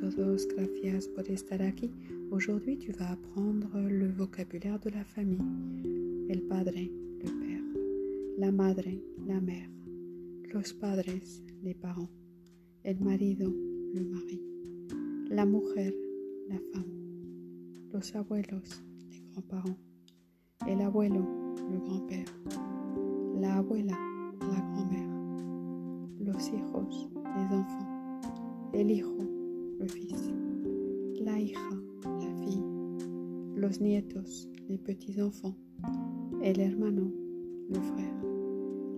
todos, gracias por estar aquí. Aujourd'hui, tu vas apprendre le vocabulaire de la famille. El padre, le père. La madre, la mère. Los padres, les parents. El marido, le mari. La mujer, la femme. Los abuelos, les grands-parents. El abuelo, le grand-père. La abuela, la grand-mère. Los hijos, les enfants. El hijo, le fils. La hija, la fille. Los nietos, les petits-enfants. El hermano, le frère.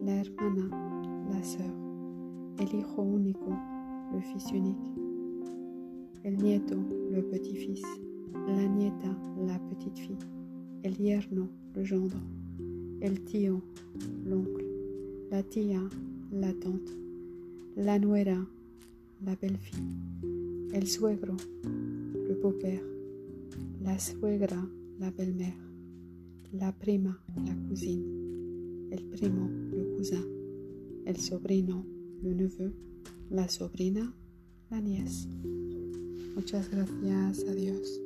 La hermana, la sœur. El hijo único, le fils unique. El nieto, le petit-fils. La nieta, la petite-fille. El yerno, le gendre. El tío, l'oncle. La tía, la tante. La nuera, la belle-fille. El suegro, le beau-père. La suegra, la belle-mère. La prima, la cousine. El primo, le cousin. El sobrino, le neveu. La sobrina, la nièce. Muchas gracias. Adiós.